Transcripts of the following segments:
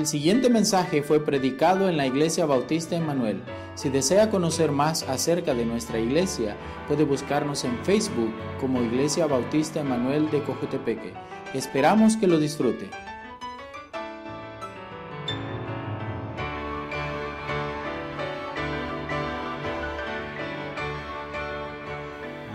El siguiente mensaje fue predicado en la Iglesia Bautista Emanuel. Si desea conocer más acerca de nuestra iglesia, puede buscarnos en Facebook como Iglesia Bautista Emanuel de Cojutepeque. Esperamos que lo disfrute.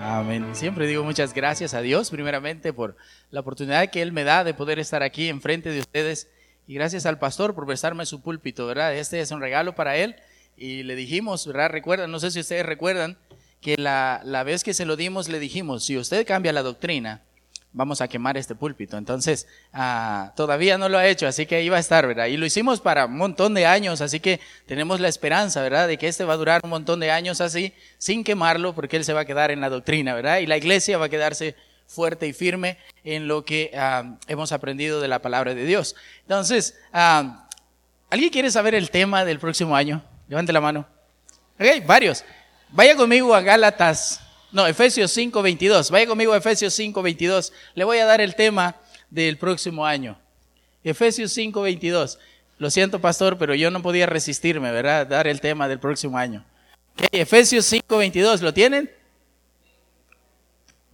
Amén. Siempre digo muchas gracias a Dios, primeramente, por la oportunidad que Él me da de poder estar aquí enfrente de ustedes. Y gracias al pastor por prestarme su púlpito, ¿verdad? Este es un regalo para Él. Y le dijimos, ¿verdad? Recuerdan, no sé si ustedes recuerdan, que la, la vez que se lo dimos le dijimos, si usted cambia la doctrina, vamos a quemar este púlpito. Entonces, ah, todavía no lo ha hecho, así que iba a estar, ¿verdad? Y lo hicimos para un montón de años, así que tenemos la esperanza, ¿verdad? De que este va a durar un montón de años así, sin quemarlo, porque él se va a quedar en la doctrina, ¿verdad? Y la iglesia va a quedarse fuerte y firme en lo que ah, hemos aprendido de la palabra de Dios. Entonces, ah, ¿alguien quiere saber el tema del próximo año? Levante la mano. Ok, varios. Vaya conmigo a Gálatas no, Efesios 5, 22. Vaya conmigo a Efesios 5, 22. Le voy a dar el tema del próximo año. Efesios 5, 22. Lo siento, pastor, pero yo no podía resistirme, ¿verdad? Dar el tema del próximo año. Efesios 5, 22. ¿Lo tienen?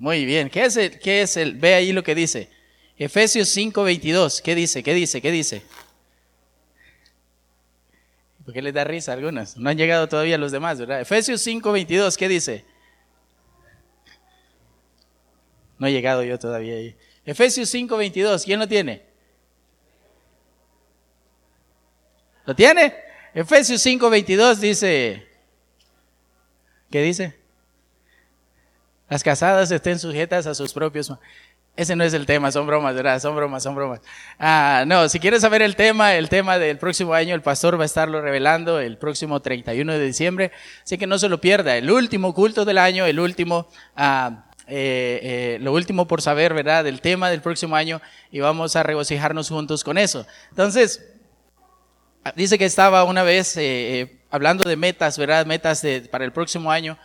Muy bien. ¿Qué es el? Qué es el? Ve ahí lo que dice. Efesios 5, 22. ¿Qué dice? ¿Qué dice? ¿Qué dice? ¿Por qué les da risa a algunas? No han llegado todavía los demás, ¿verdad? Efesios 5, 22. ¿Qué dice? No he llegado yo todavía ahí. Efesios 5, 22. ¿Quién lo tiene? ¿Lo tiene? Efesios 5, 22 dice, ¿qué dice? Las casadas estén sujetas a sus propios... Ese no es el tema, son bromas, ¿verdad? Son bromas, son bromas. Ah, no, si quieres saber el tema, el tema del próximo año, el pastor va a estarlo revelando el próximo 31 de diciembre, así que no se lo pierda. El último culto del año, el último... Ah, eh, eh, lo último por saber, ¿verdad?, del tema del próximo año y vamos a regocijarnos juntos con eso. Entonces, dice que estaba una vez eh, hablando de metas, ¿verdad?, metas para el próximo año.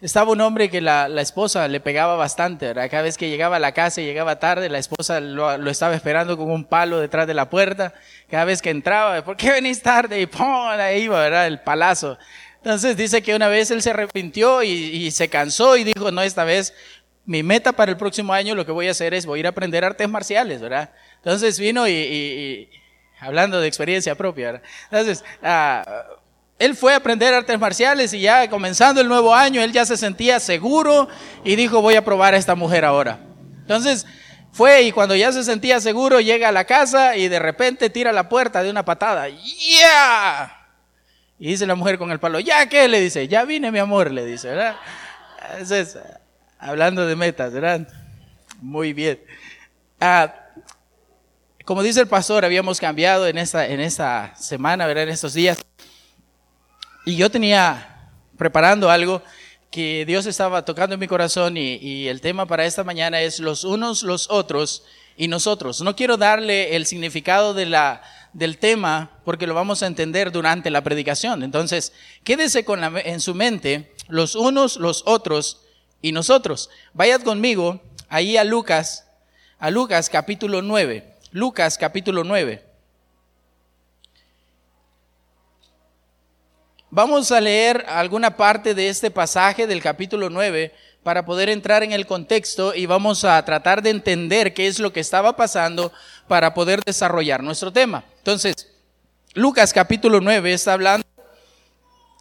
Estaba un hombre que la, esposa le pegaba bastante, ¿verdad? Cada vez que llegaba a la casa y llegaba tarde, la esposa lo, estaba esperando con un palo detrás de la puerta. Cada vez que entraba, ¿por qué venís tarde? Y ¡pum! ahí iba, ¿verdad? El palazo. Entonces dice que una vez él se arrepintió y, se cansó y dijo, no, esta vez mi meta para el próximo año lo que voy a hacer es voy a ir a aprender artes marciales, ¿verdad? Entonces vino y, hablando de experiencia propia, ¿verdad? Entonces, ah, él fue a aprender artes marciales y ya comenzando el nuevo año, él ya se sentía seguro y dijo, voy a probar a esta mujer ahora. Entonces, fue y cuando ya se sentía seguro, llega a la casa y de repente tira la puerta de una patada. ¡Yeah! Y dice la mujer con el palo, ¿ya qué? Le dice, ya vine mi amor, le dice, ¿verdad? Entonces, hablando de metas, ¿verdad? Muy bien. Ah, como dice el pastor, habíamos cambiado en esta, en esta semana, ¿verdad? En estos días. Y yo tenía preparando algo que Dios estaba tocando en mi corazón y, el tema para esta mañana es los unos, los otros y nosotros. No quiero darle el significado de la del tema porque lo vamos a entender durante la predicación. Entonces, quédese con la, en su mente los unos, los otros y nosotros. Vayad conmigo ahí a Lucas, a Lucas capítulo 9. Lucas capítulo 9. Vamos a leer alguna parte de este pasaje del capítulo 9 para poder entrar en el contexto y vamos a tratar de entender qué es lo que estaba pasando para poder desarrollar nuestro tema. Entonces, Lucas capítulo 9 está hablando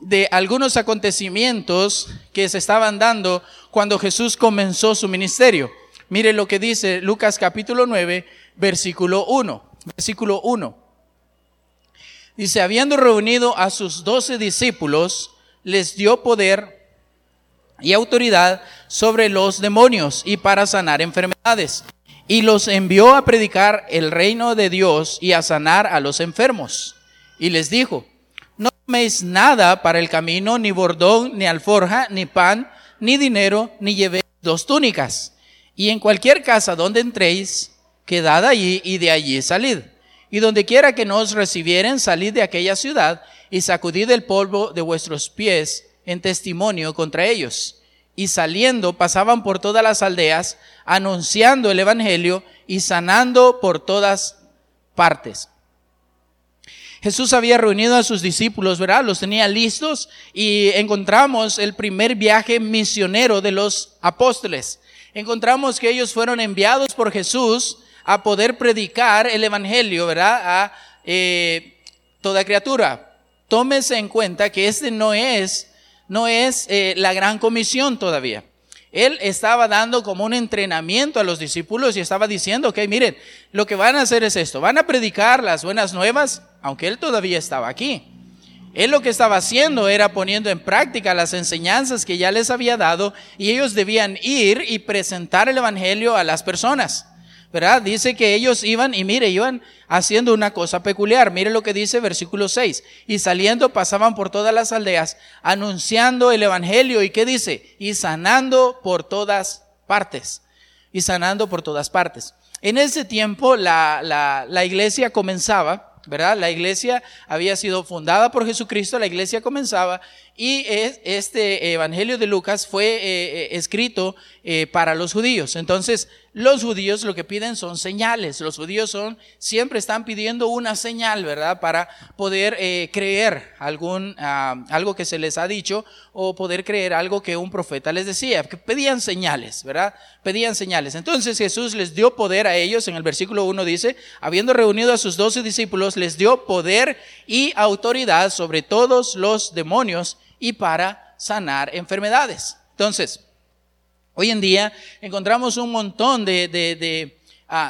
de algunos acontecimientos que se estaban dando cuando Jesús comenzó su ministerio. Mire lo que dice Lucas capítulo 9, versículo 1. Versículo 1. Dice, habiendo reunido a sus doce discípulos, les dio poder y autoridad sobre los demonios y para sanar enfermedades. Y los envió a predicar el reino de Dios y a sanar a los enfermos. Y les dijo, no toméis nada para el camino, ni bordón, ni alforja, ni pan, ni dinero, ni llevéis dos túnicas. Y en cualquier casa donde entréis, quedad allí y de allí salid. Y donde quiera que nos recibieren, salid de aquella ciudad y sacudid el polvo de vuestros pies en testimonio contra ellos. Y saliendo pasaban por todas las aldeas, anunciando el Evangelio y sanando por todas partes. Jesús había reunido a sus discípulos, ¿verdad? Los tenía listos y encontramos el primer viaje misionero de los apóstoles. Encontramos que ellos fueron enviados por Jesús a poder predicar el Evangelio, ¿verdad? A eh, toda criatura. Tómese en cuenta que este no es, no es eh, la gran comisión todavía. Él estaba dando como un entrenamiento a los discípulos y estaba diciendo, ok, miren, lo que van a hacer es esto, van a predicar las buenas nuevas, aunque él todavía estaba aquí. Él lo que estaba haciendo era poniendo en práctica las enseñanzas que ya les había dado y ellos debían ir y presentar el Evangelio a las personas. ¿Verdad? Dice que ellos iban y mire, iban haciendo una cosa peculiar. Mire lo que dice versículo 6. Y saliendo pasaban por todas las aldeas anunciando el evangelio. ¿Y qué dice? Y sanando por todas partes. Y sanando por todas partes. En ese tiempo la, la, la iglesia comenzaba ¿verdad? La iglesia había sido fundada por Jesucristo, la iglesia comenzaba y este Evangelio de Lucas fue eh, eh, escrito eh, para los judíos. Entonces, los judíos lo que piden son señales. Los judíos son, siempre están pidiendo una señal, ¿verdad? Para poder creer algún, ah, algo que se les ha dicho o poder creer algo que un profeta les decía. Que pedían señales, ¿verdad? Pedían señales. Entonces Jesús les dio poder a ellos. En el versículo 1 dice, habiendo reunido a sus doce discípulos, les dio poder y autoridad sobre todos los demonios y para sanar enfermedades. Entonces, hoy en día encontramos un montón de, de,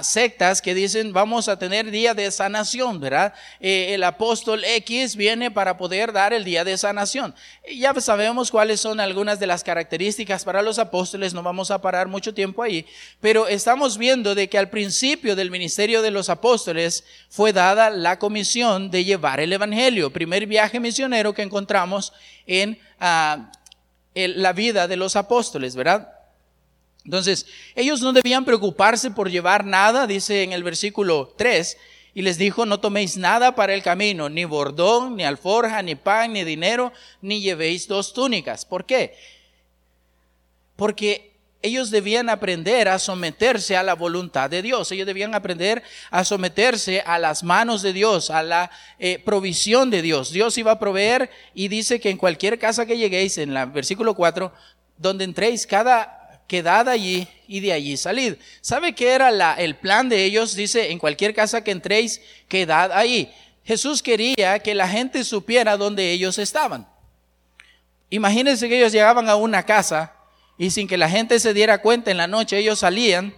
sectas que dicen vamos a tener día de sanación, ¿verdad? Eh, el apóstol X viene para poder dar el día de sanación. Ya sabemos cuáles son algunas de las características para los apóstoles, no vamos a parar mucho tiempo ahí, pero estamos viendo de que al principio del ministerio de los apóstoles fue dada la comisión de llevar el Evangelio, primer viaje misionero que encontramos en ah, la vida de los apóstoles, ¿verdad? Entonces, ellos no debían preocuparse por llevar nada, dice en el versículo 3, y les dijo, no toméis nada para el camino, ni bordón, ni alforja, ni pan, ni dinero, ni llevéis dos túnicas. ¿Por qué? Porque ellos debían aprender a someterse a la voluntad de Dios. Ellos debían aprender a someterse a las manos de Dios, a la eh, provisión de Dios. Dios iba a proveer y dice que en cualquier casa que lleguéis, en el versículo 4, donde entréis, cada quedad allí y de allí salid. ¿Sabe qué era la, el plan de ellos? Dice, en cualquier casa que entréis, quedad ahí. Jesús quería que la gente supiera dónde ellos estaban. Imagínense que ellos llegaban a una casa y sin que la gente se diera cuenta en la noche ellos salían,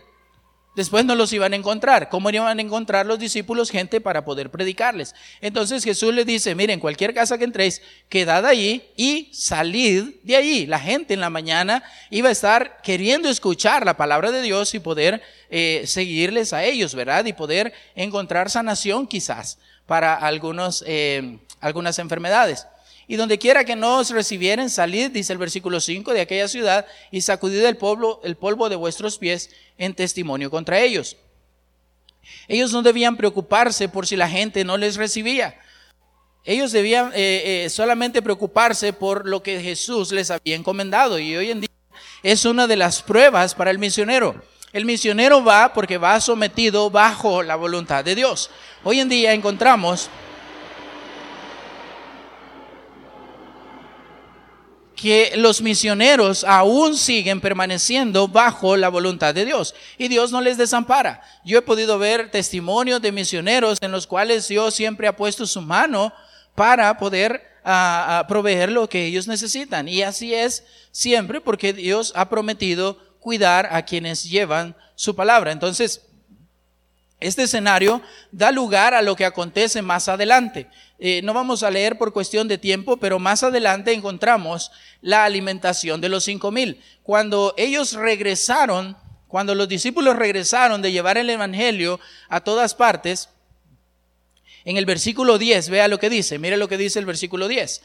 después no los iban a encontrar. ¿Cómo iban a encontrar los discípulos gente para poder predicarles? Entonces Jesús les dice, miren, cualquier casa que entréis, quedad allí y salid de allí. La gente en la mañana iba a estar queriendo escuchar la palabra de Dios y poder eh, seguirles a ellos, ¿verdad? Y poder encontrar sanación quizás para algunos, eh, algunas enfermedades. Y donde quiera que nos recibieren, salid, dice el versículo 5, de aquella ciudad y sacudid el polvo, el polvo de vuestros pies en testimonio contra ellos. Ellos no debían preocuparse por si la gente no les recibía. Ellos debían eh, eh, solamente preocuparse por lo que Jesús les había encomendado. Y hoy en día es una de las pruebas para el misionero. El misionero va porque va sometido bajo la voluntad de Dios. Hoy en día encontramos que los misioneros aún siguen permaneciendo bajo la voluntad de Dios y Dios no les desampara. Yo he podido ver testimonios de misioneros en los cuales Dios siempre ha puesto su mano para poder ah, ah, proveer lo que ellos necesitan. Y así es siempre porque Dios ha prometido cuidar a quienes llevan su palabra. Entonces, este escenario da lugar a lo que acontece más adelante. Eh, no vamos a leer por cuestión de tiempo, pero más adelante encontramos la alimentación de los cinco mil. Cuando ellos regresaron, cuando los discípulos regresaron de llevar el Evangelio a todas partes, en el versículo 10, vea lo que dice, mire lo que dice el versículo 10.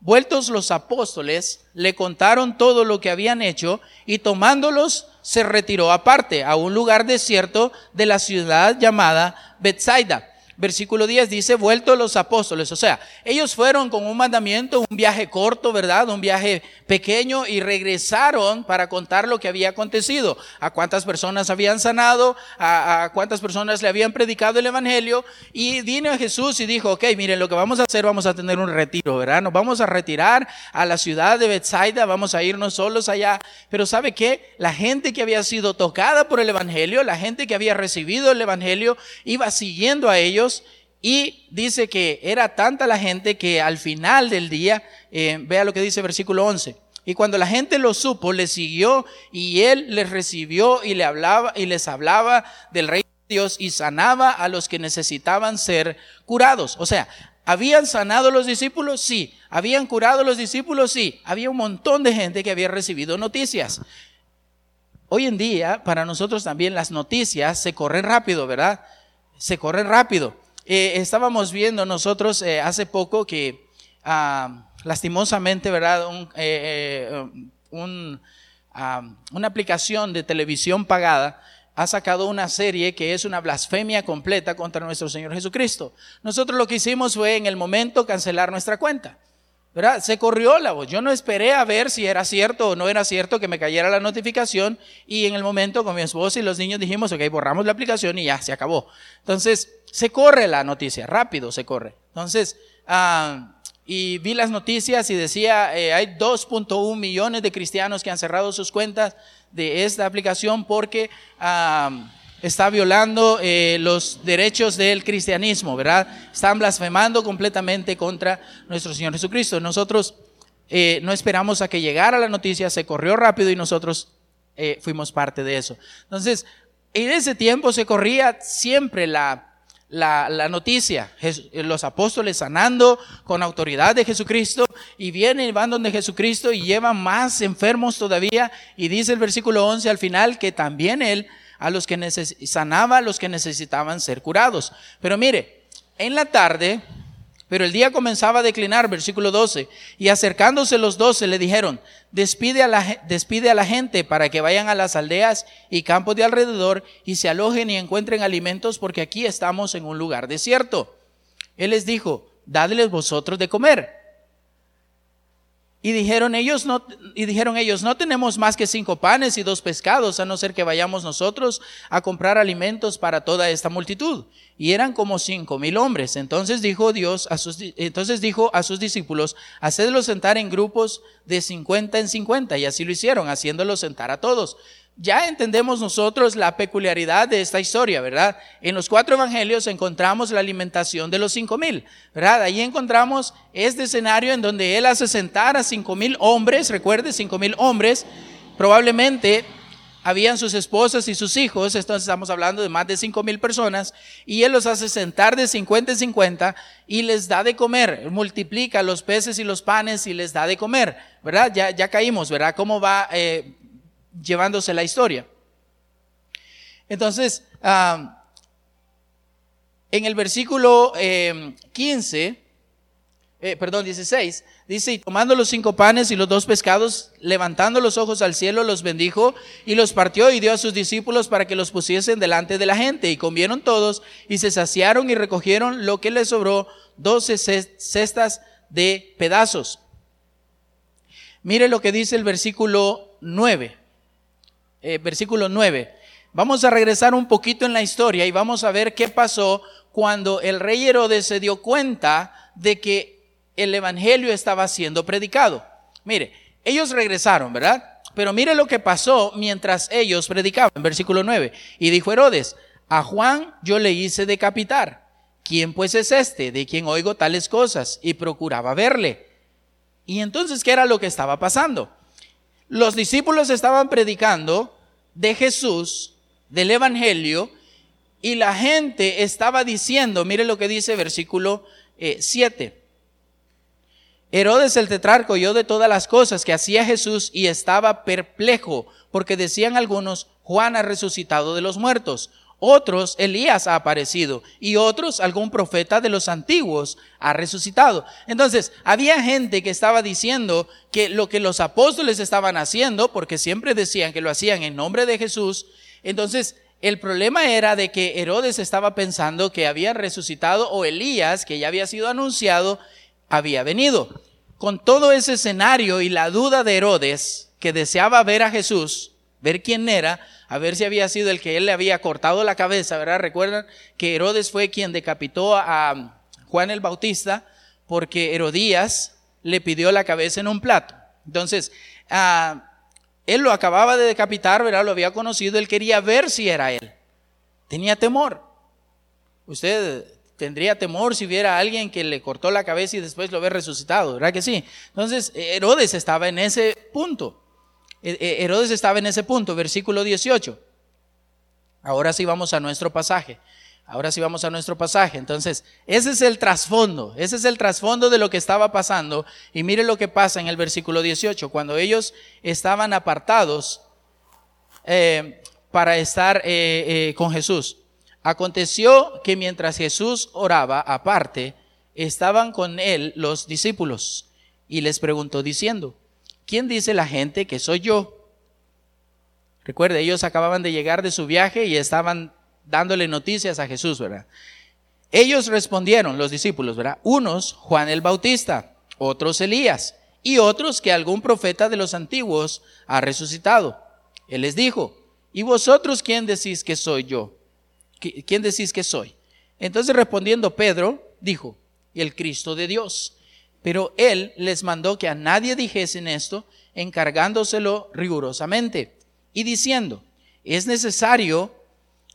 Vueltos los apóstoles, le contaron todo lo que habían hecho y tomándolos se retiró aparte a un lugar desierto de la ciudad llamada Bethsaida. Versículo 10 dice, vuelto los apóstoles. O sea, ellos fueron con un mandamiento, un viaje corto, ¿verdad? Un viaje pequeño y regresaron para contar lo que había acontecido. A cuántas personas habían sanado, a, cuántas personas le habían predicado el Evangelio. Y vino Jesús y dijo, ok, miren, lo que vamos a hacer, vamos a tener un retiro, ¿verdad? Nos vamos a retirar a la ciudad de Bethsaida, vamos a irnos solos allá. Pero ¿sabe qué? La gente que había sido tocada por el Evangelio, la gente que había recibido el Evangelio, iba siguiendo a ellos y dice que era tanta la gente que al final del día, eh, vea lo que dice versículo 11. Y cuando la gente lo supo, le siguió y él les recibió y le hablaba y les hablaba del rey de Dios y sanaba a los que necesitaban ser curados. O sea, ¿habían sanado los discípulos? Sí. ¿Habían curado los discípulos? Sí. Había un montón de gente que había recibido noticias. Hoy en día, para nosotros también las noticias se corren rápido, ¿verdad? Se corren rápido. Eh, estábamos viendo nosotros eh, hace poco que ah, lastimosamente, ¿verdad? Eh, ah, una aplicación de televisión pagada ha sacado una serie que es una blasfemia completa contra nuestro Señor Jesucristo. Nosotros lo que hicimos fue en el momento cancelar nuestra cuenta. ¿Verdad? Se corrió la voz. Yo no esperé a ver si era cierto o no era cierto que me cayera la notificación y en el momento con mi esposa y los niños dijimos, ok, borramos la aplicación y ya, se acabó. Entonces, se corre la noticia, rápido se corre. Entonces, ah, y vi las noticias y decía, eh, hay 2.1 millones de cristianos que han cerrado sus cuentas de esta aplicación porque... Ah, está violando eh, los derechos del cristianismo, ¿verdad? Están blasfemando completamente contra nuestro Señor Jesucristo. Nosotros eh, no esperamos a que llegara la noticia, se corrió rápido y nosotros eh, fuimos parte de eso. Entonces, en ese tiempo se corría siempre la, la, la, noticia, los apóstoles sanando con autoridad de Jesucristo y vienen y van donde Jesucristo y llevan más enfermos todavía y dice el versículo 11 al final que también él a los que sanaba a los que necesitaban ser curados. Pero mire, en la tarde, pero el día comenzaba a declinar, versículo 12, y acercándose los doce le dijeron, despide a, la, despide a la gente para que vayan a las aldeas y campos de alrededor y se alojen y encuentren alimentos porque aquí estamos en un lugar desierto. Él les dijo, dadles vosotros de comer. Y dijeron ellos, no, y dijeron ellos, no tenemos más que cinco panes y dos pescados, a no ser que vayamos nosotros a comprar alimentos para toda esta multitud. Y eran como cinco mil hombres. Entonces dijo Dios a sus, entonces dijo a sus discípulos, hacedlos sentar en grupos de cincuenta en cincuenta. Y así lo hicieron, haciéndolos sentar a todos ya entendemos nosotros la peculiaridad de esta historia, ¿verdad? En los cuatro evangelios encontramos la alimentación de los cinco mil, ¿verdad? Ahí encontramos este escenario en donde él hace sentar a cinco mil hombres, recuerde, cinco mil hombres, probablemente habían sus esposas y sus hijos, entonces estamos hablando de más de cinco mil personas, y él los hace sentar de 50 en 50 y les da de comer, multiplica los peces y los panes y les da de comer, ¿verdad? Ya, ya caímos, ¿verdad? ¿Cómo va? Eh, llevándose la historia. Entonces, en el versículo 15, em, eh, perdón, 16, dice, y tomando los cinco panes y los dos pescados, levantando los ojos al cielo, los bendijo y los partió y dio a sus discípulos para que los pusiesen delante de la gente. Y comieron todos y se saciaron y recogieron lo que les sobró, doce cestas de pedazos. Mire lo que dice el versículo 9. Eh, versículo 9. Vamos a regresar un poquito en la historia y vamos a ver qué pasó cuando el rey Herodes se dio cuenta de que el evangelio estaba siendo predicado. Mire, ellos regresaron, ¿verdad? Pero mire lo que pasó mientras ellos predicaban, versículo 9. Y dijo Herodes, a Juan yo le hice decapitar. ¿Quién pues es este de quien oigo tales cosas? Y procuraba verle. Y entonces, ¿qué era lo que estaba pasando? Los discípulos estaban predicando de Jesús, del Evangelio, y la gente estaba diciendo, mire lo que dice versículo 7. Eh, Herodes el tetrarco oyó de todas las cosas que hacía Jesús y estaba perplejo, porque decían algunos, Juan ha resucitado de los muertos, otros, Elías ha aparecido y otros, algún profeta de los antiguos ha resucitado. Entonces, había gente que estaba diciendo que lo que los apóstoles estaban haciendo, porque siempre decían que lo hacían en nombre de Jesús, entonces El problema era de que Herodes estaba pensando que había resucitado o Elías, que ya había sido anunciado, había venido. Con todo ese escenario y la duda de Herodes, que deseaba ver a Jesús, ver quién era, a ver si había sido el que él le había cortado la cabeza, ¿verdad? Recuerdan que Herodes fue quien decapitó a Juan el Bautista porque Herodías le pidió la cabeza en un plato. Entonces, ah, él lo acababa de decapitar, ¿verdad? Lo había conocido, él quería ver si era él. Tenía temor. Usted tendría temor si viera a alguien que le cortó la cabeza y después lo ve resucitado, ¿verdad que sí? Entonces, Herodes estaba en ese punto. E, e, Herodes estaba en ese punto, versículo 18. Ahora sí vamos a nuestro pasaje. Ahora sí vamos a nuestro pasaje. Entonces, ese es el trasfondo, ese es el trasfondo de lo que estaba pasando. Y mire lo que pasa en el versículo 18, cuando ellos estaban apartados eh, para estar eh, eh, con Jesús. Aconteció que mientras Jesús oraba aparte, estaban con él los discípulos y les preguntó diciendo, ¿quién dice la gente que soy yo? Recuerde, ellos acababan de llegar de su viaje y estaban dándole noticias a Jesús, ¿verdad? Ellos respondieron, los discípulos, ¿verdad? Unos, Juan el Bautista, otros Elías, y otros que algún profeta de los antiguos ha resucitado. Él les dijo, ¿y vosotros quién decís que soy yo? ¿Quién decís que soy? Entonces respondiendo Pedro, dijo, el Cristo de Dios. Pero él les mandó que a nadie dijesen esto, encargándoselo rigurosamente, y diciendo, es necesario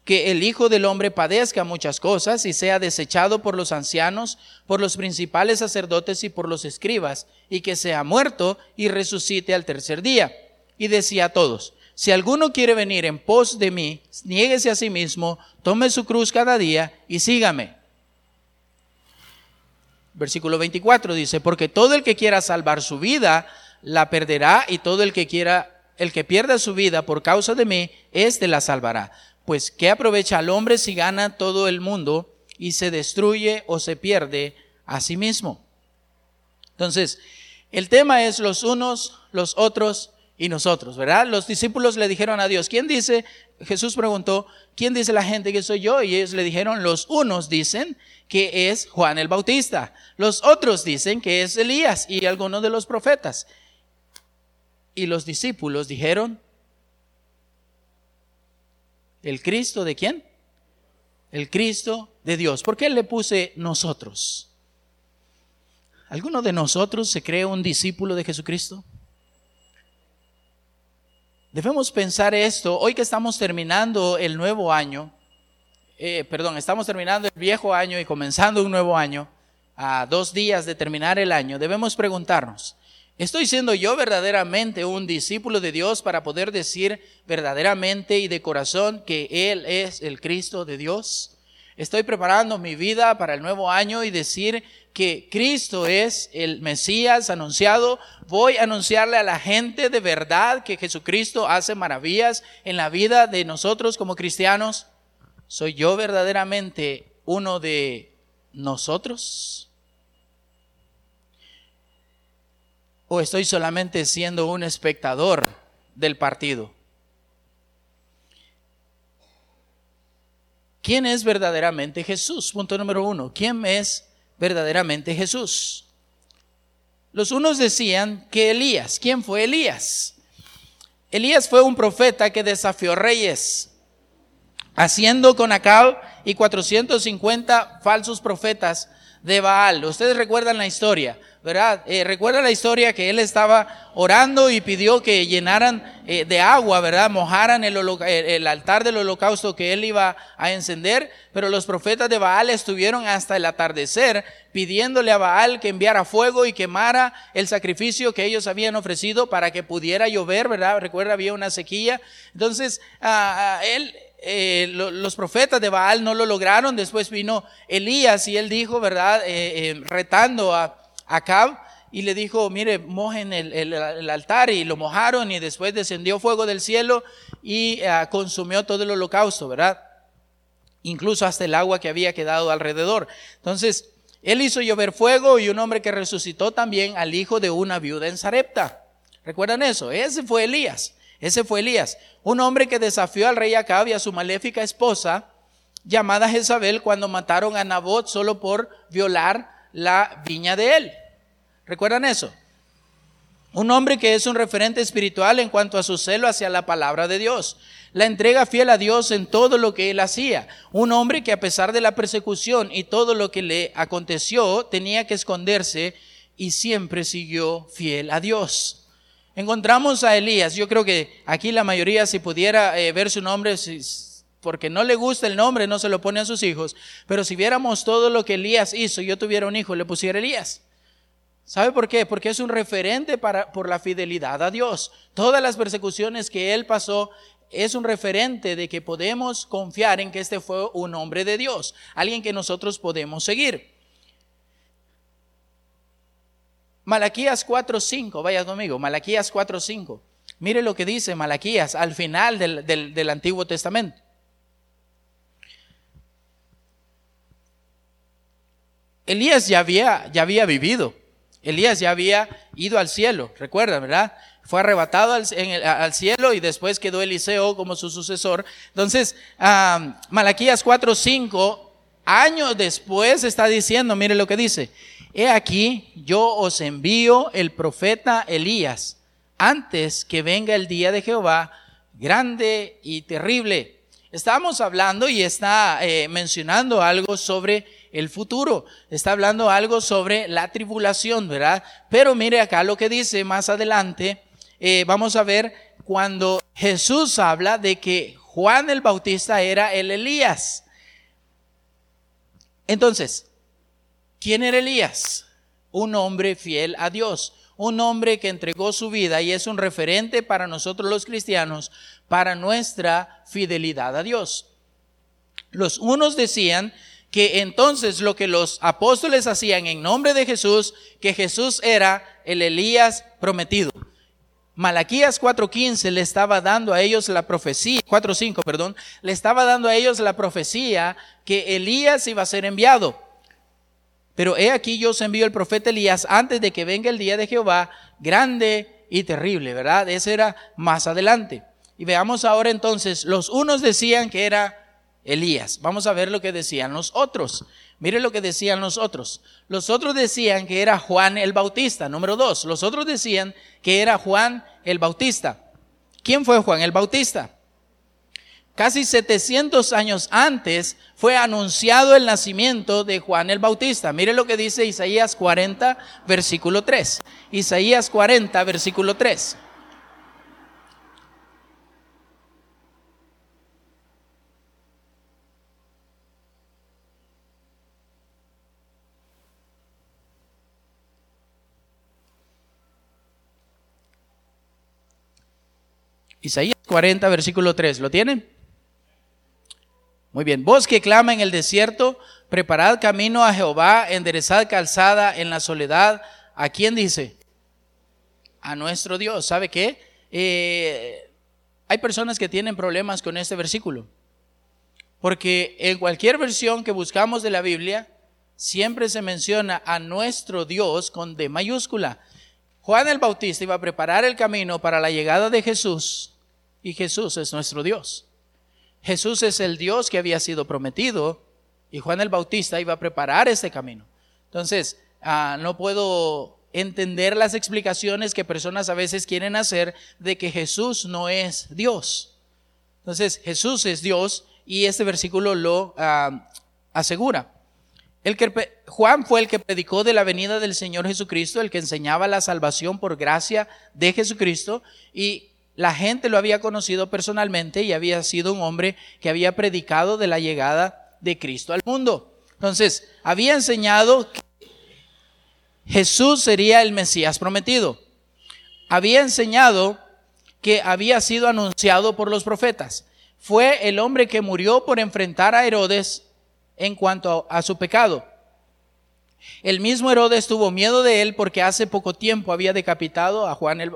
que el Hijo del Hombre padezca muchas cosas y sea desechado por los ancianos, por los principales sacerdotes y por los escribas, y que sea muerto y resucite al tercer día. Y decía a todos, si alguno quiere venir en pos de mí, niéguese a sí mismo, tome su cruz cada día y sígame. Versículo 24 dice, porque todo el que quiera salvar su vida, la perderá, y todo el que quiera el que pierda su vida por causa de mí, éste la salvará. Pues, ¿qué aprovecha al hombre si gana todo el mundo y se destruye o se pierde a sí mismo? Entonces, el tema es los unos, los otros y nosotros, ¿verdad? Los discípulos le dijeron a Dios, ¿quién dice? Jesús preguntó, ¿quién dice la gente que soy yo? Y ellos le dijeron, los unos dicen que es Juan el Bautista, los otros dicen que es Elías y algunos de los profetas. Y los discípulos dijeron, ¿El Cristo de quién? El Cristo de Dios. ¿Por qué le puse nosotros? ¿Alguno de nosotros se cree un discípulo de Jesucristo? Debemos pensar esto, hoy que estamos terminando el nuevo año, eh, perdón, estamos terminando el viejo año y comenzando un nuevo año, a dos días de terminar el año, debemos preguntarnos, ¿Estoy siendo yo verdaderamente un discípulo de Dios para poder decir verdaderamente y de corazón que Él es el Cristo de Dios? Estoy preparando mi vida para el nuevo año y decir que Cristo es el Mesías anunciado. Voy a anunciarle a la gente de verdad que Jesucristo hace maravillas en la vida de nosotros como cristianos. ¿Soy yo verdaderamente uno de nosotros? o estoy solamente siendo un espectador del partido? ¿Quién es verdaderamente Jesús? Punto número uno. ¿Quién es verdaderamente Jesús? Los unos decían que Elías. ¿Quién fue Elías? Elías fue un profeta que desafió reyes, haciendo con Acab y 450 falsos profetas de Baal. Ustedes recuerdan la historia. ¿Verdad? Eh, recuerda la historia que él estaba orando y pidió que llenaran eh, de agua, ¿verdad? Mojaran el, altar del holocausto que él iba a encender, pero los profetas de Baal estuvieron hasta el atardecer pidiéndole a Baal que enviara fuego y quemara el sacrificio que ellos habían ofrecido para que pudiera llover, ¿verdad? Recuerda, había una sequía. Entonces, él... Eh, los profetas de Baal no lo lograron, después vino Elías y él dijo, ¿verdad? retando a, Acab y le dijo, mire, mojen el, altar y lo mojaron y después descendió fuego del cielo y ah, consumió todo el holocausto, ¿verdad? Incluso hasta el agua que había quedado alrededor. Entonces, él hizo llover fuego y un hombre que resucitó también al hijo de una viuda en Sarepta. ¿Recuerdan eso? Ese fue Elías. Ese fue Elías, un hombre que desafió al rey Acab y a su maléfica esposa, llamada Jezabel, cuando mataron a Nabot solo por violar la viña de él. ¿Recuerdan eso? Un hombre que es un referente espiritual en cuanto a su celo hacia la palabra de Dios. La entrega fiel a Dios en todo lo que él hacía. Un hombre que a pesar de la persecución y todo lo que le aconteció, tenía que esconderse y siempre siguió fiel a Dios. Encontramos a Elías. Yo creo que aquí la mayoría, si pudiera eh, ver su nombre, porque no le gusta el nombre, no se lo pone a sus hijos. Pero si viéramos todo lo que Elías hizo, yo tuviera un hijo, le pusiera Elías. ¿Sabe por qué? Porque es un referente para, por la fidelidad a Dios. Todas las persecuciones que él pasó es un referente de que podemos confiar en que este fue un hombre de Dios, alguien que nosotros podemos seguir. Malaquías 4.5, vaya conmigo, Malaquías 4.5. Mire lo que dice Malaquías al final del, del Antiguo Testamento. Elías ya había, ya había vivido. Elías ya había ido al cielo, recuerda, ¿verdad? Fue arrebatado al, cielo y después quedó Eliseo como su sucesor. Entonces, Malaquías 4, 5, años después está diciendo, mire lo que dice, he aquí, yo os envío el profeta Elías antes que venga el día de Jehová grande y terrible. Estamos hablando y está eh, mencionando algo sobre el futuro. Está hablando algo sobre la tribulación, ¿verdad? Pero mire acá lo que dice más adelante. Eh, vamos a ver cuando Jesús habla de que Juan el Bautista era el Elías. Entonces, ¿quién era Elías? Un hombre fiel a Dios, un hombre que entregó su vida y es un referente para nosotros los cristianos, para nuestra fidelidad a Dios. Los unos decían que entonces lo que los apóstoles hacían en nombre de Jesús, que Jesús era el Elías prometido. Malaquías 4:15 le estaba dando a ellos la profecía, 4:5, perdón, le estaba dando a ellos la profecía que Elías iba a ser enviado. Pero he aquí yo os envío el profeta Elías antes de que venga el día de Jehová, grande y terrible, ¿verdad? Ese era más adelante. Y veamos ahora entonces, los unos decían que era Elías. Vamos a ver lo que decían los otros. Mire lo que decían los otros. Los otros decían que era Juan el Bautista. Número dos, los otros decían que era Juan el Bautista. ¿Quién fue Juan el Bautista? Casi 700 años antes fue anunciado el nacimiento de Juan el Bautista. Mire lo que dice Isaías 40, versículo 3. Isaías 40, versículo 3. Isaías 40, versículo 3. ¿Lo tienen? Muy bien. Vos que clama en el desierto, preparad camino a Jehová, enderezad calzada en la soledad. ¿A quién dice? A nuestro Dios. ¿Sabe qué? Eh, hay personas que tienen problemas con este versículo. Porque en cualquier versión que buscamos de la Biblia, siempre se menciona a nuestro Dios con D mayúscula. Juan el Bautista iba a preparar el camino para la llegada de Jesús y Jesús es nuestro Dios. Jesús es el Dios que había sido prometido y Juan el Bautista iba a preparar este camino. Entonces, ah, no puedo entender las explicaciones que personas a veces quieren hacer de que Jesús no es Dios. Entonces, Jesús es Dios y este versículo lo ah, asegura. El que, Juan fue el que predicó de la venida del Señor Jesucristo, el que enseñaba la salvación por gracia de Jesucristo y la gente lo había conocido personalmente y había sido un hombre que había predicado de la llegada de Cristo al mundo. Entonces, había enseñado que Jesús sería el Mesías prometido. Había enseñado que había sido anunciado por los profetas. Fue el hombre que murió por enfrentar a Herodes en cuanto a, su pecado. El mismo Herodes tuvo miedo de él porque hace poco tiempo había decapitado a Juan el,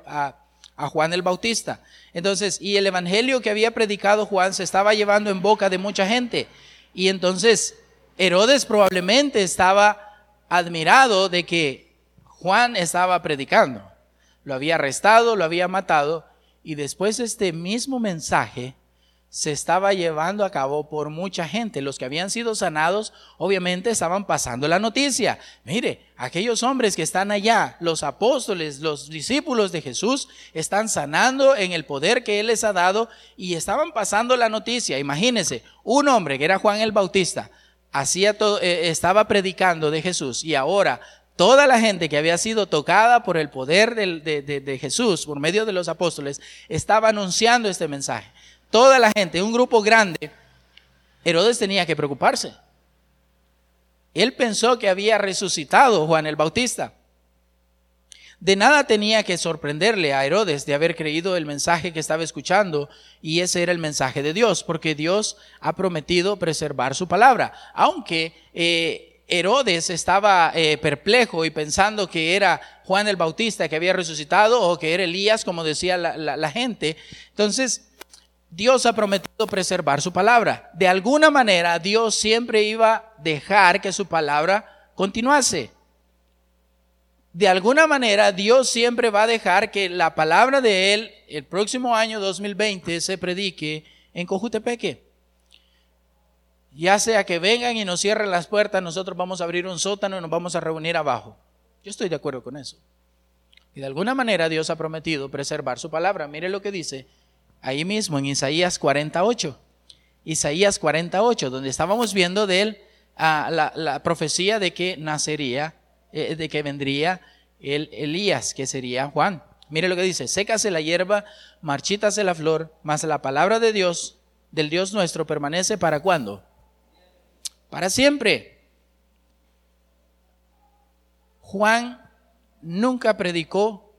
a Juan el Bautista. Entonces, y el evangelio que había predicado Juan se estaba llevando en boca de mucha gente. Y entonces Herodes probablemente estaba admirado de que Juan estaba predicando. Lo había arrestado, lo había matado. Y después este mismo mensaje se estaba llevando a cabo por mucha gente. Los que habían sido sanados, obviamente, estaban pasando la noticia. Mire, aquellos hombres que están allá, los apóstoles, los discípulos de Jesús, están sanando en el poder que Él les ha dado y estaban pasando la noticia. Imagínense, un hombre que era Juan el Bautista, hacía todo, eh, estaba predicando de Jesús y ahora toda la gente que había sido tocada por el poder de, de Jesús por medio de los apóstoles estaba anunciando este mensaje toda la gente, un grupo grande, Herodes tenía que preocuparse. Él pensó que había resucitado Juan el Bautista. De nada tenía que sorprenderle a Herodes de haber creído el mensaje que estaba escuchando y ese era el mensaje de Dios, porque Dios ha prometido preservar su palabra. Aunque eh, Herodes estaba eh, perplejo y pensando que era Juan el Bautista que había resucitado o que era Elías, como decía la gente, entonces Dios ha prometido preservar su palabra. De alguna manera, Dios siempre iba a dejar que su palabra continuase. De alguna manera, Dios siempre va a dejar que la palabra de Él el próximo año 2020 se predique en Cojutepeque. Ya sea que vengan y nos cierren las puertas, nosotros vamos a abrir un sótano y nos vamos a reunir abajo. Yo estoy de acuerdo con eso. Y de alguna manera Dios ha prometido preservar su palabra. Mire lo que dice ahí mismo en Isaías 48. Isaías 48, donde estábamos viendo de él la, la, profecía de que nacería, eh, de que vendría el Elías, que sería Juan. Mire lo que dice, sécase la hierba, marchítase la flor, mas la palabra de Dios, del Dios nuestro, permanece para cuándo? Para siempre. Juan nunca predicó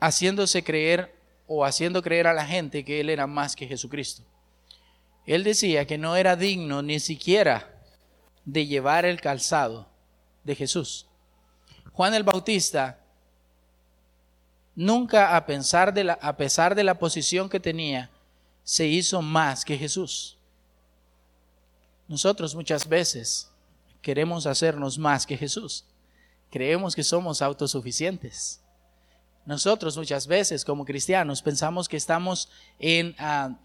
haciéndose creer o haciendo creer a la gente que él era más que Jesucristo. Él decía que no era digno ni siquiera de llevar el calzado de Jesús. Juan el Bautista nunca a, de la, a pesar de la posición que tenía, se hizo más que Jesús. Nosotros muchas veces queremos hacernos más que Jesús. Creemos que somos autosuficientes. Nosotros muchas veces como cristianos pensamos que estamos en ah,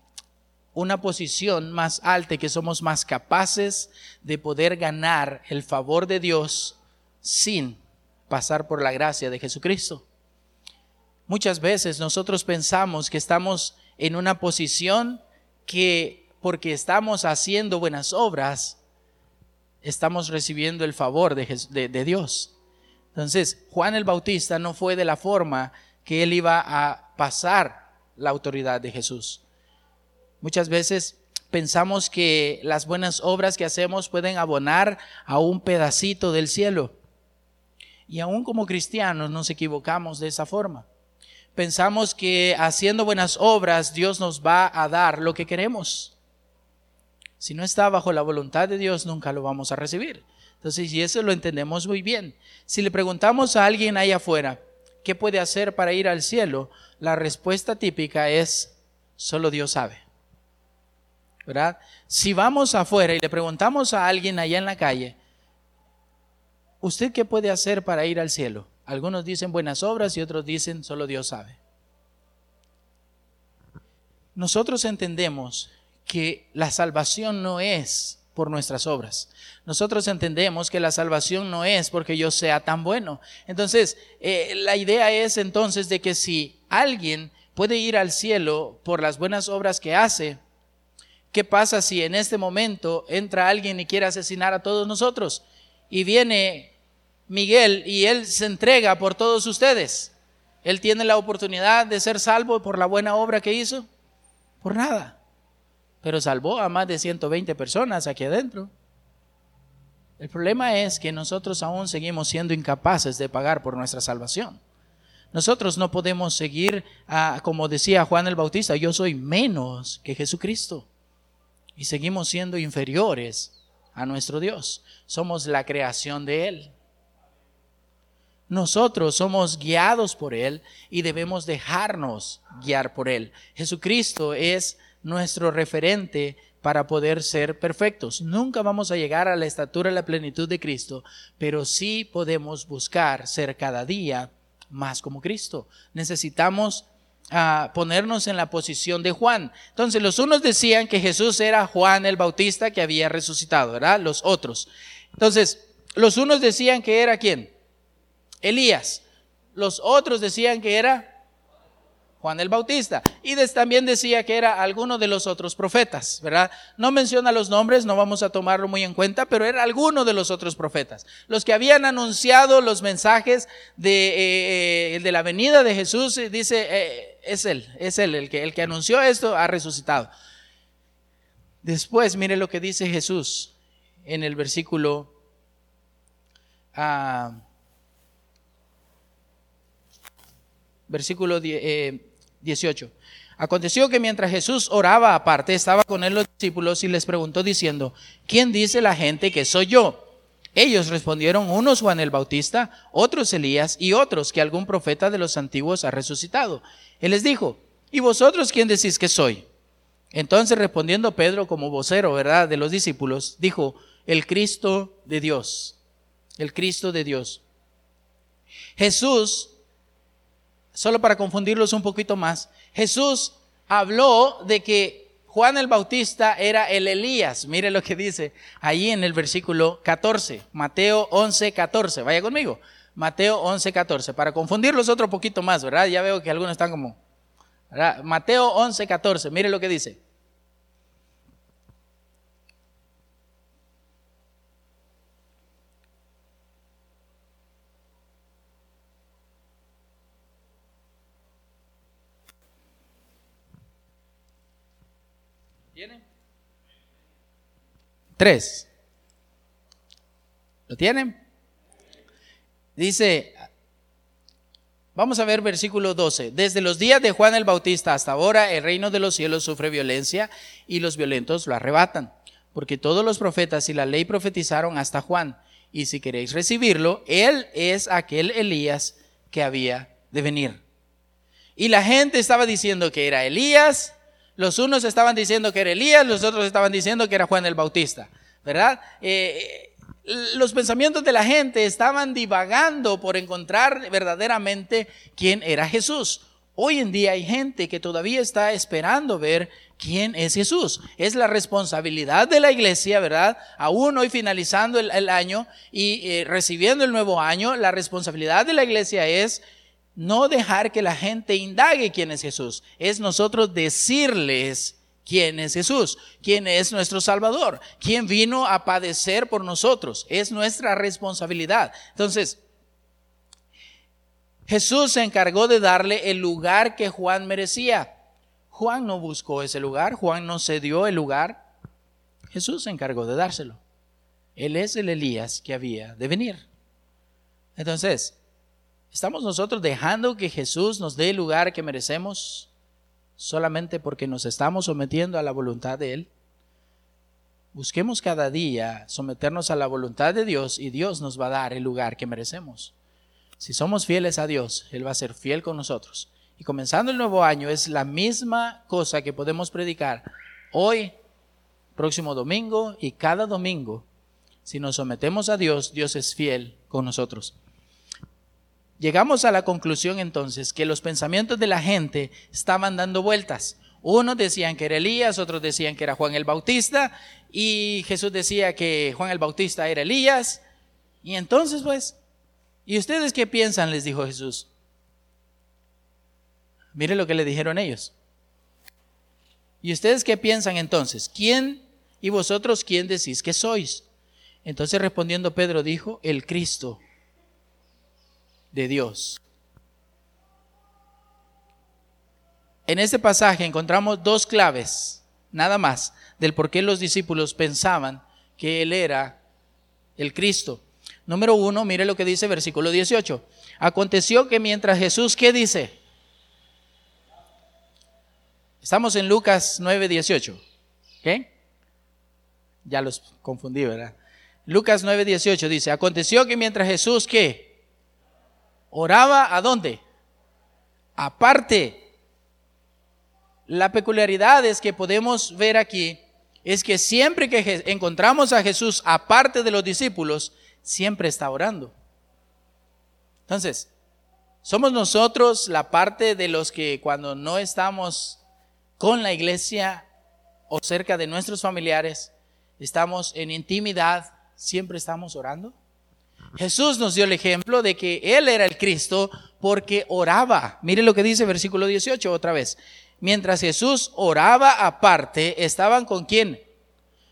una posición más alta que somos más capaces de poder ganar el favor de Dios sin pasar por la gracia de Jesucristo. Muchas veces nosotros pensamos que estamos en una posición que porque estamos haciendo buenas obras, estamos recibiendo el favor de Dios. Entonces, Juan el Bautista no fue de la forma que él iba a pasar la autoridad de Jesús. Muchas veces pensamos que las buenas obras que hacemos pueden abonar a un pedacito del cielo. Y aún como cristianos nos equivocamos de esa forma. Pensamos que haciendo buenas obras Dios nos va a dar lo que queremos. Si no está bajo la voluntad de Dios, nunca lo vamos a recibir. Entonces, y eso lo entendemos muy bien. Si le preguntamos a alguien ahí afuera, ¿qué puede hacer para ir al cielo? La respuesta típica es, solo Dios sabe. ¿Verdad? Si vamos afuera y le preguntamos a alguien allá en la calle, ¿usted qué puede hacer para ir al cielo? Algunos dicen buenas obras y otros dicen solo Dios sabe. Nosotros entendemos que la salvación no es por nuestras obras. Nosotros entendemos que la salvación no es porque yo sea tan bueno. Entonces, eh, la idea es entonces de que si alguien puede ir al cielo por las buenas obras que hace, ¿qué pasa si en este momento entra alguien y quiere asesinar a todos nosotros? Y viene Miguel y él se entrega por todos ustedes. Él tiene la oportunidad de ser salvo por la buena obra que hizo. Por nada pero salvó a más de 120 personas aquí adentro. El problema es que nosotros aún seguimos siendo incapaces de pagar por nuestra salvación. Nosotros no podemos seguir, como decía Juan el Bautista, yo soy menos que Jesucristo. Y seguimos siendo inferiores a nuestro Dios. Somos la creación de Él. Nosotros somos guiados por Él y debemos dejarnos guiar por Él. Jesucristo es nuestro referente para poder ser perfectos. Nunca vamos a llegar a la estatura y la plenitud de Cristo, pero sí podemos buscar ser cada día más como Cristo. Necesitamos a ponernos en la posición de Juan. Entonces los unos decían que Jesús era Juan el Bautista que había resucitado, ¿verdad? Los otros. Entonces, los unos decían que era quién? Elías. Los otros decían que era Juan el Bautista. Y también decía que era alguno de los otros profetas, ¿verdad? No menciona los nombres, no vamos a tomarlo muy en cuenta, pero era alguno de los otros profetas. Los que habían anunciado los mensajes de, eh, eh, de la venida de Jesús, eh, dice, es él, es él, el que, anunció esto ha resucitado. Después, mire lo que dice Jesús en el versículo... Ah, versículo 18. Aconteció que mientras Jesús oraba aparte, estaba con él los discípulos y les preguntó diciendo, ¿quién dice la gente que soy yo? Ellos respondieron, unos Juan el Bautista, otros Elías y otros que algún profeta de los antiguos ha resucitado. Él les dijo, ¿y vosotros quién decís que soy? Entonces respondiendo Pedro como vocero, ¿verdad?, de los discípulos, dijo, el Cristo de Dios, el Cristo de Dios. Jesús solo para confundirlos un poquito más, Jesús habló de que Juan el Bautista era el Elías. Mire lo que dice ahí en el versículo 14, Mateo 11, 14. Vaya conmigo. Mateo 11, 14. Para confundirlos otro poquito más, ¿verdad? Ya veo que algunos están como... Mateo 11, 14. Mire lo que dice. Tres. ¿Lo tienen? Dice, vamos a ver versículo 12. Desde los días de Juan el Bautista hasta ahora el reino de los cielos sufre violencia y los violentos lo arrebatan. Porque todos los profetas y la ley profetizaron hasta Juan. Y si queréis recibirlo, él es aquel Elías que había de venir. Y la gente estaba diciendo que era Elías, los unos estaban diciendo que era Elías, los otros estaban diciendo que era Juan el Bautista, ¿verdad? Eh, los pensamientos de la gente estaban divagando por encontrar verdaderamente quién era Jesús. Hoy en día hay gente que todavía está esperando ver quién es Jesús. Es la responsabilidad de la iglesia, ¿verdad? Aún hoy finalizando el, año y eh, recibiendo el nuevo año, la responsabilidad de la iglesia es no dejar que la gente indague quién es Jesús, es nosotros decirles quién es Jesús, quién es nuestro Salvador, quién vino a padecer por nosotros, es nuestra responsabilidad. Entonces, Jesús se encargó de darle el lugar que Juan merecía. Juan no buscó ese lugar, Juan no cedió el lugar, Jesús se encargó de dárselo. Él es el Elías que había de venir. Entonces, ¿Estamos nosotros dejando que Jesús nos dé el lugar que merecemos solamente porque nos estamos sometiendo a la voluntad de Él? Busquemos cada día someternos a la voluntad de Dios y Dios nos va a dar el lugar que merecemos. Si somos fieles a Dios, Él va a ser fiel con nosotros. Y comenzando el nuevo año es la misma cosa que podemos predicar hoy, próximo domingo y cada domingo. Si nos sometemos a Dios, Dios es fiel con nosotros. Llegamos a la conclusión entonces que los pensamientos de la gente estaban dando vueltas. Unos decían que era Elías, otros decían que era Juan el Bautista, y Jesús decía que Juan el Bautista era Elías. Y entonces, pues, ¿y ustedes qué piensan? les dijo Jesús. Mire lo que le dijeron ellos. ¿Y ustedes qué piensan entonces? ¿Quién y vosotros quién decís que sois? Entonces respondiendo Pedro dijo, el Cristo de Dios. En este pasaje encontramos dos claves, nada más, del por qué los discípulos pensaban que Él era el Cristo. Número uno, mire lo que dice versículo 18. Aconteció que mientras Jesús, ¿qué dice? Estamos en Lucas 9, 18. ¿Qué? Ya los confundí, ¿verdad? Lucas 9, 18 dice, aconteció que mientras Jesús, ¿qué? Oraba a dónde? Aparte. La peculiaridad es que podemos ver aquí es que siempre que encontramos a Jesús aparte de los discípulos, siempre está orando. Entonces, Somos nosotros la parte de los que cuando no estamos con la iglesia o cerca de nuestros familiares, estamos en intimidad, siempre estamos orando. Jesús nos dio el ejemplo de que Él era el Cristo porque oraba. Mire lo que dice versículo 18 otra vez. Mientras Jesús oraba aparte, ¿estaban con quién?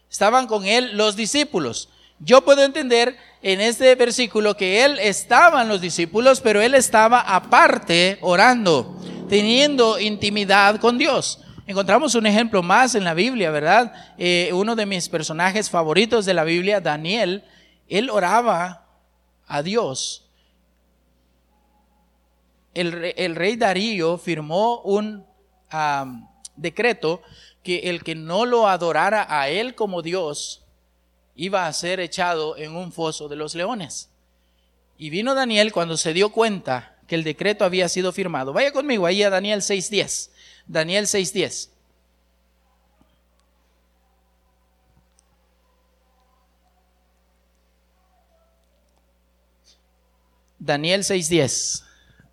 Estaban con Él los discípulos. Yo puedo entender en este versículo que Él estaban los discípulos, pero Él estaba aparte orando, teniendo intimidad con Dios. Encontramos un ejemplo más en la Biblia, ¿verdad? Eh, uno de mis personajes favoritos de la Biblia, Daniel, él oraba a Dios. El, rey Darío firmó un decreto que el que no lo adorara a él como Dios iba a ser echado en un foso de los leones. Y vino Daniel cuando se dio cuenta que el decreto había sido firmado. Vaya conmigo ahí a Daniel 6.10. Daniel 6.10. Daniel 6.10.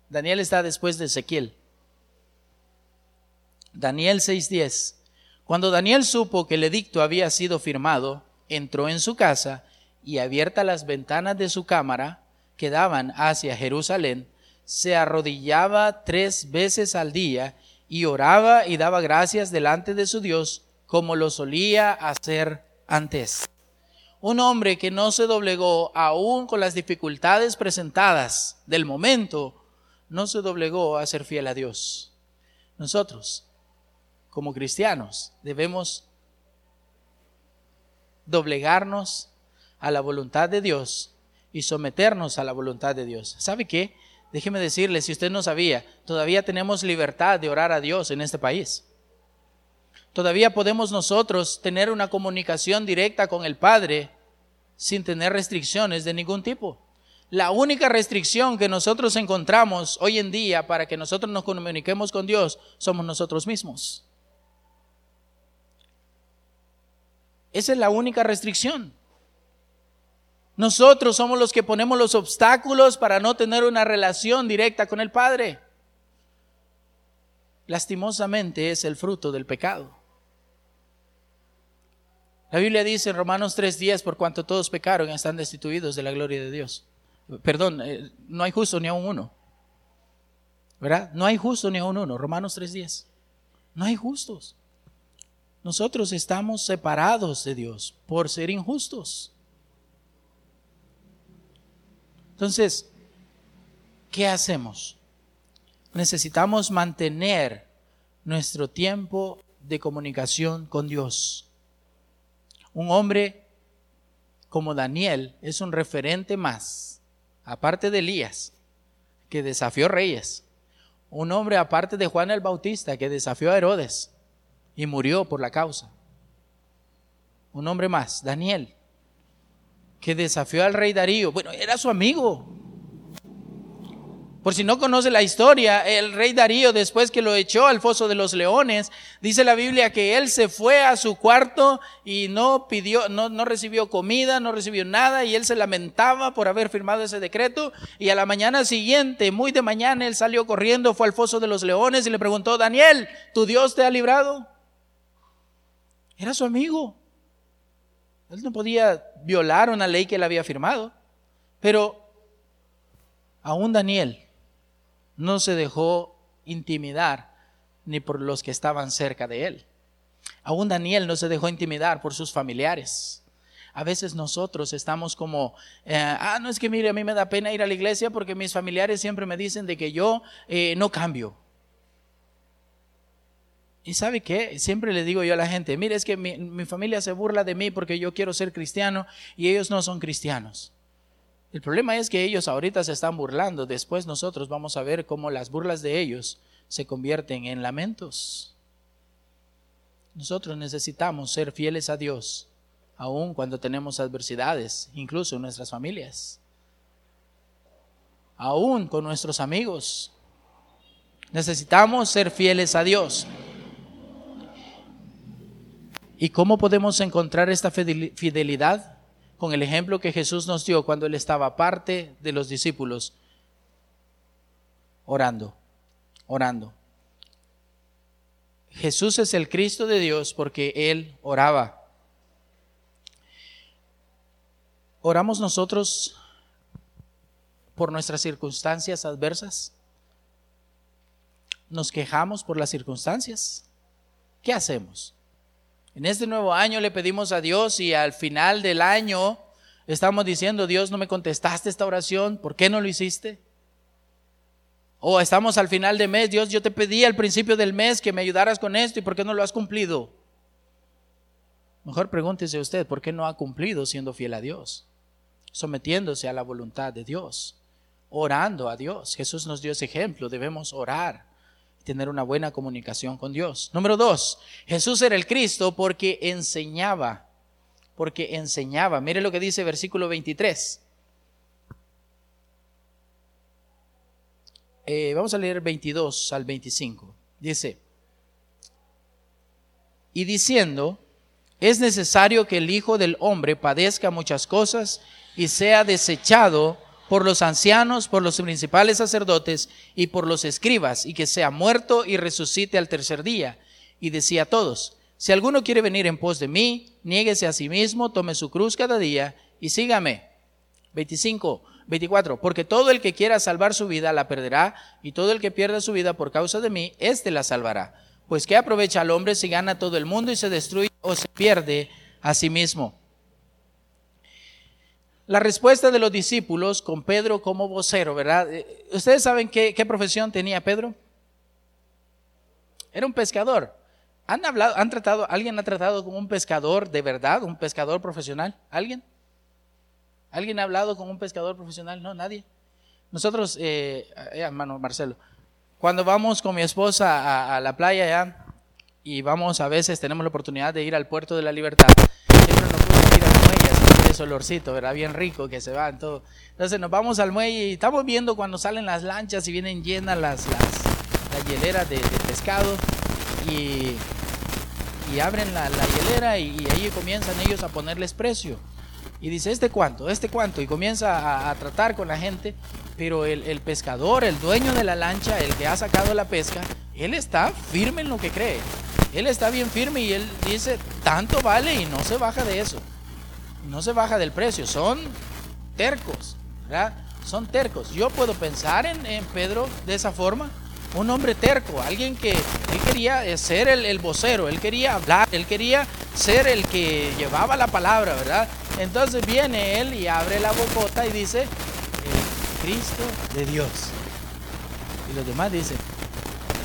Daniel está después de Ezequiel. Daniel 6.10. Cuando Daniel supo que el edicto había sido firmado, entró en su casa y abiertas las ventanas de su cámara que daban hacia Jerusalén, se arrodillaba tres veces al día y oraba y daba gracias delante de su Dios como lo solía hacer antes. Un hombre que no se doblegó aún con las dificultades presentadas del momento, no se doblegó a ser fiel a Dios. Nosotros, como cristianos, debemos doblegarnos a la voluntad de Dios y someternos a la voluntad de Dios. ¿Sabe qué? Déjeme decirle, si usted no sabía, todavía tenemos libertad de orar a Dios en este país. Todavía podemos nosotros tener una comunicación directa con el Padre sin tener restricciones de ningún tipo. La única restricción que nosotros encontramos hoy en día para que nosotros nos comuniquemos con Dios somos nosotros mismos. Esa es la única restricción. Nosotros somos los que ponemos los obstáculos para no tener una relación directa con el Padre. Lastimosamente es el fruto del pecado. La Biblia dice en Romanos 3:10, por cuanto todos pecaron y están destituidos de la gloria de Dios. Perdón, eh, no hay justo ni a un uno. ¿Verdad? No hay justo ni a un uno. Romanos 3:10. No hay justos. Nosotros estamos separados de Dios por ser injustos. Entonces, ¿qué hacemos? Necesitamos mantener nuestro tiempo de comunicación con Dios. Un hombre como Daniel es un referente más, aparte de Elías, que desafió reyes. Un hombre aparte de Juan el Bautista, que desafió a Herodes y murió por la causa. Un hombre más, Daniel, que desafió al rey Darío. Bueno, era su amigo. Por si no conoce la historia, el rey Darío, después que lo echó al foso de los leones, dice la Biblia que él se fue a su cuarto y no pidió, no, no recibió comida, no recibió nada, y él se lamentaba por haber firmado ese decreto. Y a la mañana siguiente, muy de mañana, él salió corriendo, fue al foso de los leones y le preguntó, Daniel, ¿tu Dios te ha librado? Era su amigo. Él no podía violar una ley que él había firmado. Pero aún Daniel no se dejó intimidar ni por los que estaban cerca de él. Aún Daniel no se dejó intimidar por sus familiares. A veces nosotros estamos como, eh, ah, no es que mire, a mí me da pena ir a la iglesia porque mis familiares siempre me dicen de que yo eh, no cambio. Y sabe qué, siempre le digo yo a la gente, mire, es que mi, mi familia se burla de mí porque yo quiero ser cristiano y ellos no son cristianos. El problema es que ellos ahorita se están burlando, después nosotros vamos a ver cómo las burlas de ellos se convierten en lamentos. Nosotros necesitamos ser fieles a Dios, aun cuando tenemos adversidades, incluso en nuestras familias, aún con nuestros amigos. Necesitamos ser fieles a Dios. ¿Y cómo podemos encontrar esta fidelidad? Con el ejemplo que Jesús nos dio cuando Él estaba parte de los discípulos. orando, orando. Jesús es el Cristo de Dios porque Él oraba. ¿Oramos nosotros por nuestras circunstancias adversas? ¿Nos quejamos por las circunstancias? ¿Qué hacemos? En este nuevo año le pedimos a Dios y al final del año estamos diciendo, Dios, no me contestaste esta oración, ¿por qué no lo hiciste? O estamos al final de mes, Dios, yo te pedí al principio del mes que me ayudaras con esto y ¿por qué no lo has cumplido? Mejor pregúntese usted, ¿por qué no ha cumplido siendo fiel a Dios? Sometiéndose a la voluntad de Dios, orando a Dios. Jesús nos dio ese ejemplo, debemos orar y tener una buena comunicación con Dios. Número dos, Jesús era el Cristo porque enseñaba, porque enseñaba. Mire lo que dice versículo 23. Eh, vamos a leer 22 al 25. Dice, y diciendo, es necesario que el Hijo del Hombre padezca muchas cosas y sea desechado por los ancianos, por los principales sacerdotes y por los escribas, y que sea muerto y resucite al tercer día. Y decía a todos, si alguno quiere venir en pos de mí, niéguese a sí mismo, tome su cruz cada día y sígame. 25. 24, porque todo el que quiera salvar su vida la perderá, y todo el que pierda su vida por causa de mí, éste la salvará. Pues ¿qué aprovecha al hombre si gana todo el mundo y se destruye o se pierde a sí mismo? La respuesta de los discípulos con Pedro como vocero, ¿verdad? Eh, ¿Ustedes saben qué, profesión tenía Pedro? Era un pescador. ¿Han hablado, han tratado, alguien ha tratado con un pescador de verdad, un pescador profesional? ¿Alguien? ¿Alguien ha hablado con un pescador profesional? No, nadie. Nosotros, eh, eh, hermano Marcelo, cuando vamos con mi esposa a, la playa ya, y vamos a veces, tenemos la oportunidad de ir al puerto de la libertad, siempre nos gusta ir al muelle, ese olorcito, ¿verdad? Bien rico que se va en todo. Entonces nos vamos al muelle y estamos viendo cuando salen las lanchas y vienen llenas las, las, hieleras de, pescado y, y abren la, hielera y ahí comienzan ellos a ponerles precio y dice, ¿este cuánto? ¿Este cuánto? Y comienza a, tratar con la gente, pero el, pescador, el dueño de la lancha, el que ha sacado la pesca, él está firme en lo que cree. Él está bien firme y él dice, tanto vale y no se baja de eso. No se baja del precio. Son tercos, ¿verdad? Son tercos. Yo puedo pensar en, en Pedro de esa forma un hombre terco, alguien que él quería eh, ser el, vocero, él quería hablar, él quería ser el que llevaba la palabra, ¿verdad? Entonces viene él y abre la bocota y dice, el Cristo de Dios. Y los demás dicen,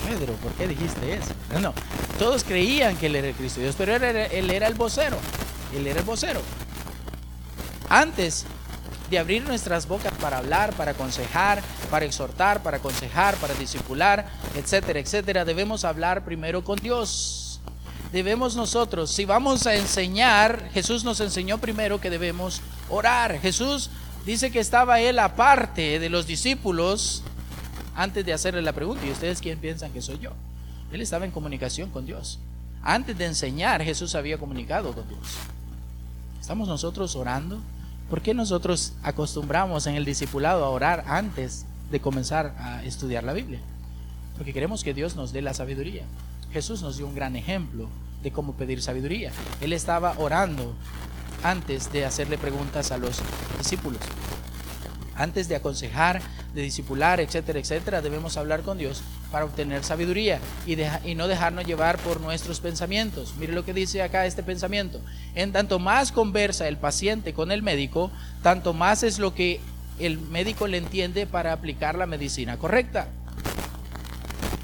Pedro, ¿por qué dijiste eso? No, no, todos creían que él era el Cristo de Dios, pero él era, él era el vocero, él era el vocero. Antes de abrir nuestras bocas para hablar, para aconsejar, para exhortar, para aconsejar, para discipular, etcétera, etcétera, debemos hablar primero con Dios. Debemos nosotros, si vamos a enseñar, Jesús nos enseñó primero que debemos orar. Jesús dice que estaba él aparte de los discípulos antes de hacerle la pregunta. ¿Y ustedes quién piensan que soy yo? Él estaba en comunicación con Dios. Antes de enseñar, Jesús había comunicado con Dios. ¿Estamos nosotros orando? ¿Por qué nosotros acostumbramos en el discipulado a orar antes de comenzar a estudiar la Biblia? Porque queremos que Dios nos dé la sabiduría. Jesús nos dio un gran ejemplo de cómo pedir sabiduría. Él estaba orando antes de hacerle preguntas a los discípulos. Antes de aconsejar, de discipular, etcétera, etcétera, debemos hablar con Dios para obtener sabiduría y, y, no dejarnos llevar por nuestros pensamientos. Mire lo que dice acá este pensamiento. En tanto más conversa el paciente con el médico, tanto más es lo que el médico le entiende para aplicar la medicina correcta.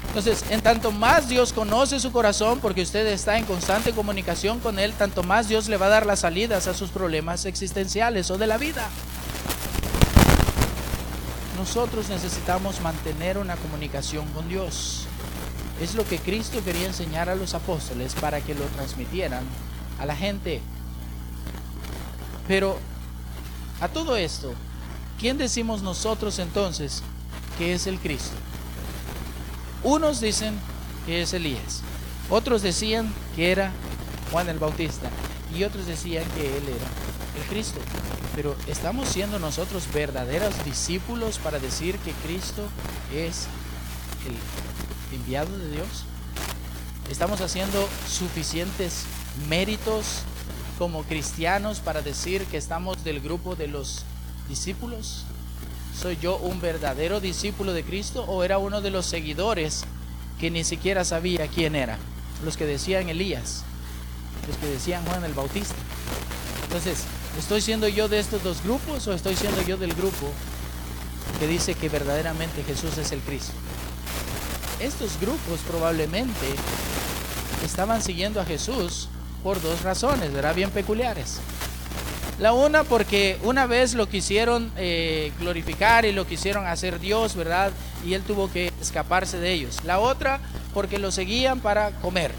Entonces, en tanto más Dios conoce su corazón, porque usted está en constante comunicación con Él, tanto más Dios le va a dar las salidas a sus problemas existenciales o de la vida nosotros necesitamos mantener una comunicación con Dios. Es lo que Cristo quería enseñar a los apóstoles para que lo transmitieran a la gente. Pero a todo esto, ¿quién decimos nosotros entonces que es el Cristo? Unos dicen que es Elías, otros decían que era Juan el Bautista y otros decían que él era el Cristo. Pero ¿estamos siendo nosotros verdaderos discípulos para decir que Cristo es el enviado de Dios? ¿Estamos haciendo suficientes méritos como cristianos para decir que estamos del grupo de los discípulos? ¿Soy yo un verdadero discípulo de Cristo o era uno de los seguidores que ni siquiera sabía quién era? Los que decían Elías, los que decían Juan el Bautista. Entonces, ¿estoy siendo yo de estos dos grupos o estoy siendo yo del grupo que dice que verdaderamente Jesús es el Cristo? Estos grupos probablemente estaban siguiendo a Jesús por dos razones, ¿verdad? Bien peculiares. La una porque una vez lo quisieron eh, glorificar y lo quisieron hacer Dios, ¿verdad? Y él tuvo que escaparse de ellos. La otra porque lo seguían para comer.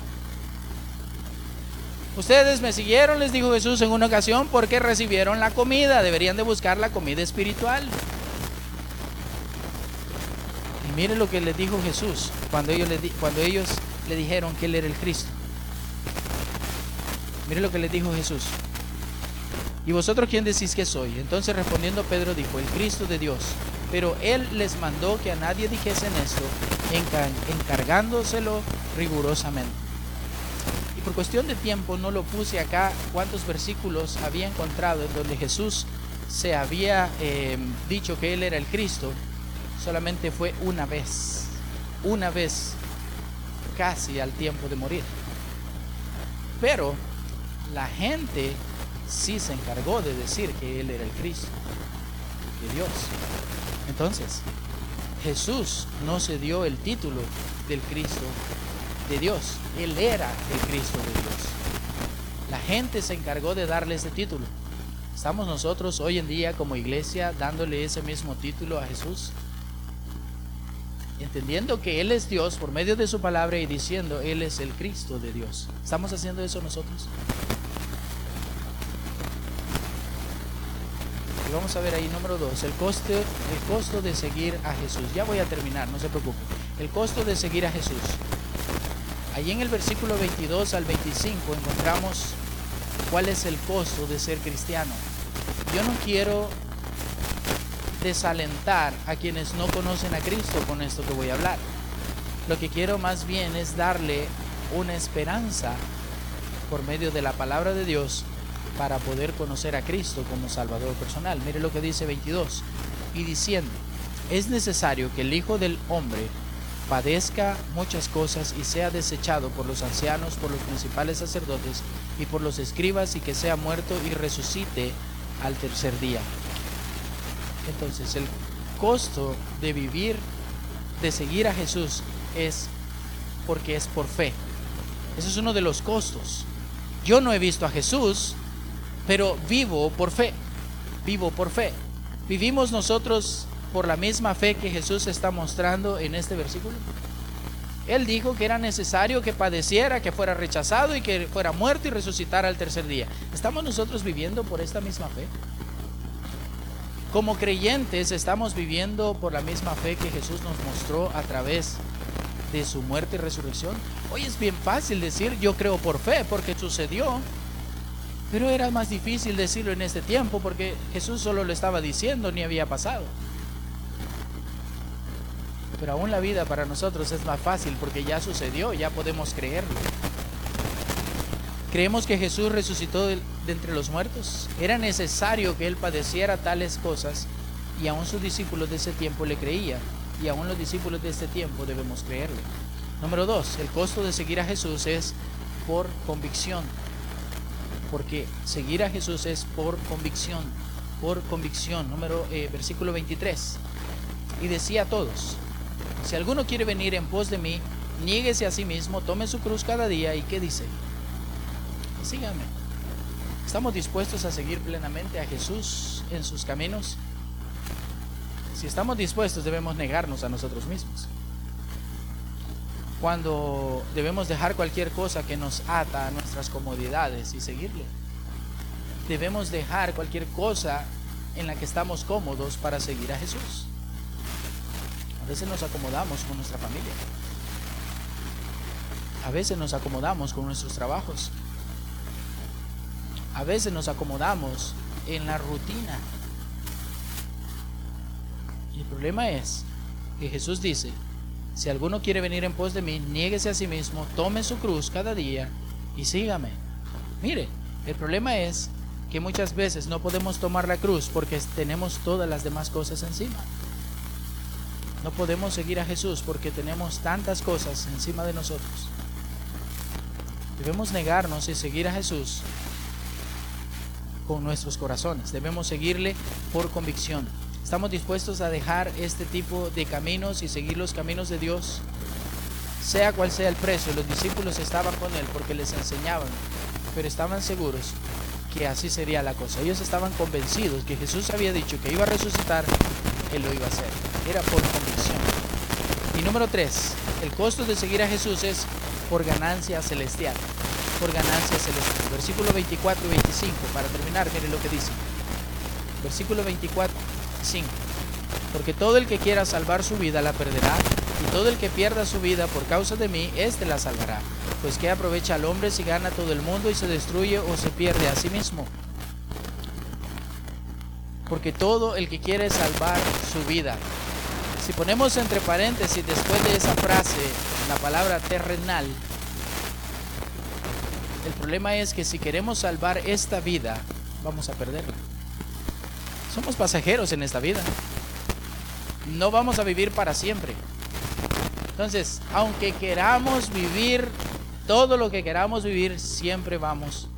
Ustedes me siguieron, les dijo Jesús en una ocasión, porque recibieron la comida. Deberían de buscar la comida espiritual. Y miren lo que les dijo Jesús cuando ellos le, cuando ellos le dijeron que Él era el Cristo. Miren lo que les dijo Jesús. ¿Y vosotros quién decís que soy? Entonces respondiendo Pedro dijo, el Cristo de Dios. Pero Él les mandó que a nadie dijesen esto, encargándoselo rigurosamente. Por cuestión de tiempo no lo puse acá cuántos versículos había encontrado en donde Jesús se había eh, dicho que Él era el Cristo. Solamente fue una vez. Una vez casi al tiempo de morir. Pero la gente sí se encargó de decir que Él era el Cristo de Dios. Entonces, Jesús no se dio el título del Cristo de Dios. Él era el Cristo de Dios. La gente se encargó de darle ese título. ¿Estamos nosotros hoy en día como iglesia dándole ese mismo título a Jesús? entendiendo que Él es Dios por medio de su palabra y diciendo Él es el Cristo de Dios. ¿Estamos haciendo eso nosotros? Vamos a ver ahí número dos, el coste, el costo de seguir a Jesús. Ya voy a terminar, no se preocupe. El costo de seguir a Jesús. Allí en el versículo 22 al 25 encontramos cuál es el costo de ser cristiano. Yo no quiero desalentar a quienes no conocen a Cristo con esto que voy a hablar. Lo que quiero más bien es darle una esperanza por medio de la palabra de Dios para poder conocer a Cristo como Salvador personal. Mire lo que dice 22. Y diciendo, es necesario que el Hijo del Hombre padezca muchas cosas y sea desechado por los ancianos, por los principales sacerdotes y por los escribas y que sea muerto y resucite al tercer día. Entonces el costo de vivir, de seguir a Jesús es porque es por fe. Ese es uno de los costos. Yo no he visto a Jesús, pero vivo por fe. Vivo por fe. ¿Vivimos nosotros por la misma fe que Jesús está mostrando en este versículo? Él dijo que era necesario que padeciera, que fuera rechazado y que fuera muerto y resucitara al tercer día. ¿Estamos nosotros viviendo por esta misma fe? Como creyentes estamos viviendo por la misma fe que Jesús nos mostró a través de su muerte y resurrección. Hoy es bien fácil decir yo creo por fe porque sucedió, pero era más difícil decirlo en este tiempo porque Jesús solo lo estaba diciendo ni había pasado. Pero aún la vida para nosotros es más fácil porque ya sucedió, ya podemos creerlo. ¿Creemos que Jesús resucitó de, entre los muertos? Era necesario que Él padeciera tales cosas y aún sus discípulos de ese tiempo le creían y aún los discípulos de este tiempo debemos creerle. Número dos, el costo de seguir a Jesús es por convicción. Porque seguir a Jesús es por convicción, por convicción. Número eh, versículo 23. Y decía a todos, si alguno quiere venir en pos de mí, niéguese a sí mismo, tome su cruz cada día y ¿qué dice? síganme. ¿Estamos dispuestos a seguir plenamente a Jesús en sus caminos? Si estamos dispuestos debemos negarnos a nosotros mismos. Cuando debemos dejar cualquier cosa que nos ata a nuestras comodidades y seguirle. Debemos dejar cualquier cosa en la que estamos cómodos para seguir a Jesús. A veces nos acomodamos con nuestra familia. A veces nos acomodamos con nuestros trabajos. A veces nos acomodamos en la rutina. Y el problema es que Jesús dice si alguno quiere venir en pos de mí, niéguese a sí mismo, tome su cruz cada día y sígame. Mire, el problema es que muchas veces no podemos tomar la cruz porque tenemos todas las demás cosas encima. No podemos seguir a Jesús porque tenemos tantas cosas encima de nosotros. Debemos negarnos y seguir a Jesús con nuestros corazones. Debemos seguirle por convicción. ¿Estamos dispuestos a dejar este tipo de caminos y seguir los caminos de Dios? Sea cual sea el precio, los discípulos estaban con él porque les enseñaban, pero estaban seguros que así sería la cosa. Ellos estaban convencidos que Jesús había dicho que iba a resucitar, él lo iba a hacer. Era por convicción. Y número tres, el costo de seguir a Jesús es por ganancia celestial. Por ganancia celestial. Versículo 24 y 25, para terminar, mire lo que dice. Versículo 24 5. Porque todo el que quiera salvar su vida la perderá, y todo el que pierda su vida por causa de mí, éste la salvará. Pues que aprovecha al hombre si gana todo el mundo y se destruye o se pierde a sí mismo. Porque todo el que quiere salvar su vida. Si ponemos entre paréntesis después de esa frase la palabra terrenal, el problema es que si queremos salvar esta vida, vamos a perderla. Somos pasajeros en esta vida. No vamos a vivir para siempre. Entonces, aunque queramos vivir todo lo que queramos vivir, siempre vamos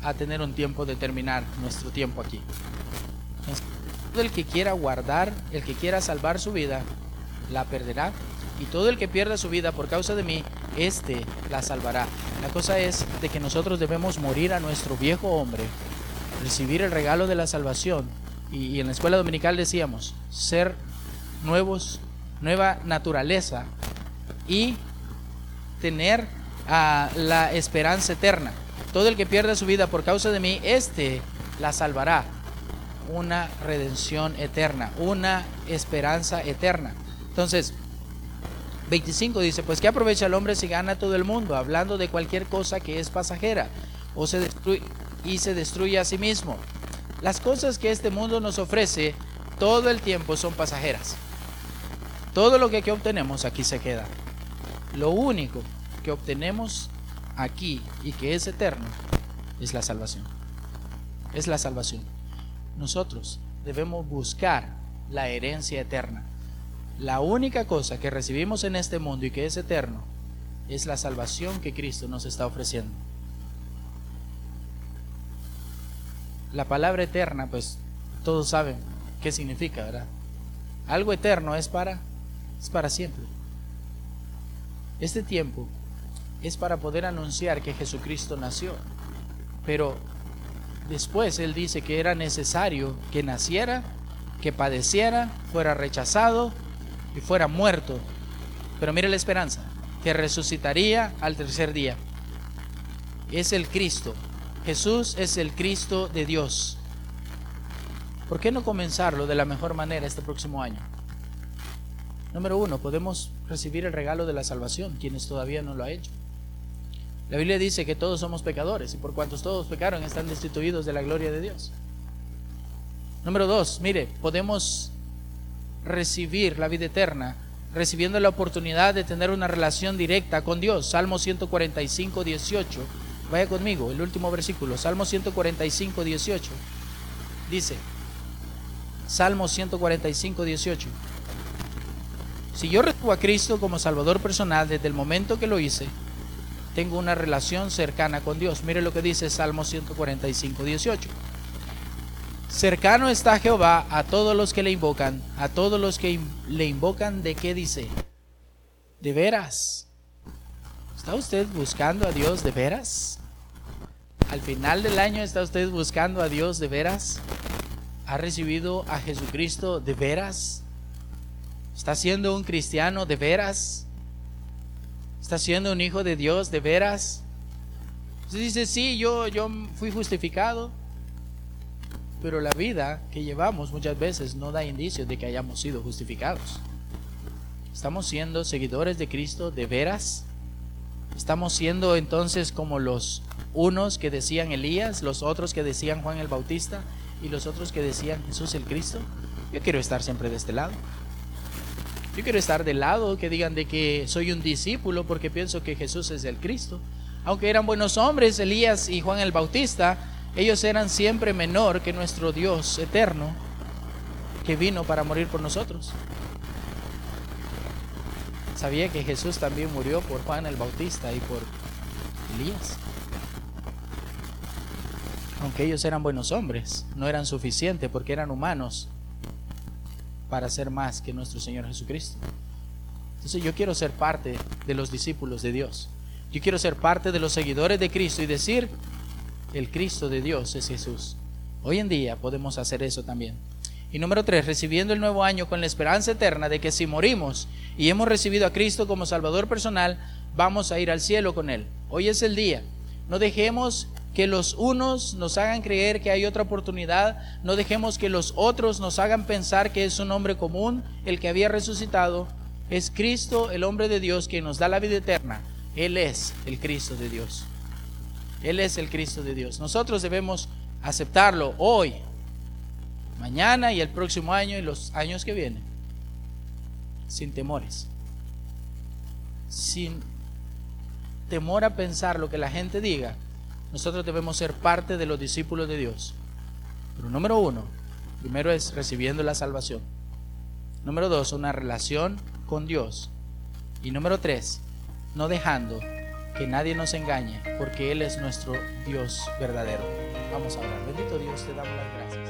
a tener un tiempo de terminar nuestro tiempo aquí. Todo el que quiera guardar, el que quiera salvar su vida, la perderá. Y todo el que pierda su vida por causa de mí, éste la salvará. La cosa es de que nosotros debemos morir a nuestro viejo hombre recibir el regalo de la salvación. Y, en la escuela dominical decíamos, ser nuevos, nueva naturaleza y tener ah, la esperanza eterna. Todo el que pierda su vida por causa de mí, este la salvará. Una redención eterna, una esperanza eterna. Entonces, 25 dice, pues ¿qué aprovecha el hombre si gana todo el mundo? Hablando de cualquier cosa que es pasajera o se destruye, y se destruye a sí mismo. Las cosas que este mundo nos ofrece todo el tiempo son pasajeras. Todo lo que aquí obtenemos aquí se queda. Lo único que obtenemos aquí y que es eterno es la salvación. Es la salvación. Nosotros debemos buscar la herencia eterna. La única cosa que recibimos en este mundo y que es eterno es la salvación que Cristo nos está ofreciendo. La palabra eterna, pues todos saben qué significa, ¿verdad? Algo eterno es para es para siempre. Este tiempo es para poder anunciar que Jesucristo nació. Pero después él dice que era necesario que naciera, que padeciera, fuera rechazado y fuera muerto. Pero mire la esperanza, que resucitaría al tercer día. Es el Cristo, Jesús es el Cristo de Dios. ¿Por qué no comenzarlo de la mejor manera este próximo año? Número uno, podemos recibir el regalo de la salvación, quienes todavía no lo han hecho. La Biblia dice que todos somos pecadores y por cuantos todos pecaron están destituidos de la gloria de Dios. Número dos, mire, podemos recibir la vida eterna recibiendo la oportunidad de tener una relación directa con Dios. Salmo 145, 18 Vaya conmigo, el último versículo, Salmo 145, 18. Dice, Salmo 145, 18. Si yo recibo a Cristo como Salvador personal desde el momento que lo hice, tengo una relación cercana con Dios. Mire lo que dice Salmo 145, 18. Cercano está Jehová a todos los que le invocan, a todos los que le invocan, ¿de qué dice? De veras. ¿Está usted buscando a Dios de veras? Al final del año está usted buscando a Dios de veras. ¿Ha recibido a Jesucristo de veras? ¿Está siendo un cristiano de veras? ¿Está siendo un hijo de Dios de veras? Usted dice, sí, yo, yo fui justificado. Pero la vida que llevamos muchas veces no da indicios de que hayamos sido justificados. ¿Estamos siendo seguidores de Cristo de veras? ¿Estamos siendo entonces como los unos que decían Elías, los otros que decían Juan el Bautista y los otros que decían Jesús el Cristo. Yo quiero estar siempre de este lado. Yo quiero estar del lado que digan de que soy un discípulo porque pienso que Jesús es el Cristo. Aunque eran buenos hombres, Elías y Juan el Bautista, ellos eran siempre menor que nuestro Dios eterno que vino para morir por nosotros. Sabía que Jesús también murió por Juan el Bautista y por Elías. Aunque ellos eran buenos hombres, no eran suficientes porque eran humanos para ser más que nuestro Señor Jesucristo. Entonces yo quiero ser parte de los discípulos de Dios. Yo quiero ser parte de los seguidores de Cristo y decir, el Cristo de Dios es Jesús. Hoy en día podemos hacer eso también. Y número tres, recibiendo el nuevo año con la esperanza eterna de que si morimos y hemos recibido a Cristo como Salvador personal, vamos a ir al cielo con Él. Hoy es el día. No dejemos que los unos nos hagan creer que hay otra oportunidad, no dejemos que los otros nos hagan pensar que es un hombre común el que había resucitado. Es Cristo, el hombre de Dios, quien nos da la vida eterna. Él es el Cristo de Dios. Él es el Cristo de Dios. Nosotros debemos aceptarlo hoy, mañana y el próximo año y los años que vienen, sin temores, sin temor a pensar lo que la gente diga, nosotros debemos ser parte de los discípulos de Dios. Pero número uno, primero es recibiendo la salvación. Número dos, una relación con Dios. Y número tres, no dejando que nadie nos engañe, porque Él es nuestro Dios verdadero. Vamos a hablar. Bendito Dios, te damos las gracias.